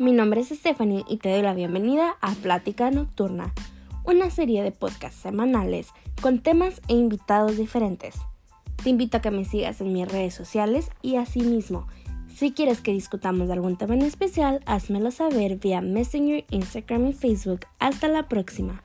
Mi nombre es Stephanie y te doy la bienvenida a Plática Nocturna, una serie de podcasts semanales con temas e invitados diferentes. Te invito a que me sigas en mis redes sociales y asimismo, si quieres que discutamos de algún tema en especial, házmelo saber vía Messenger, Instagram y Facebook. Hasta la próxima.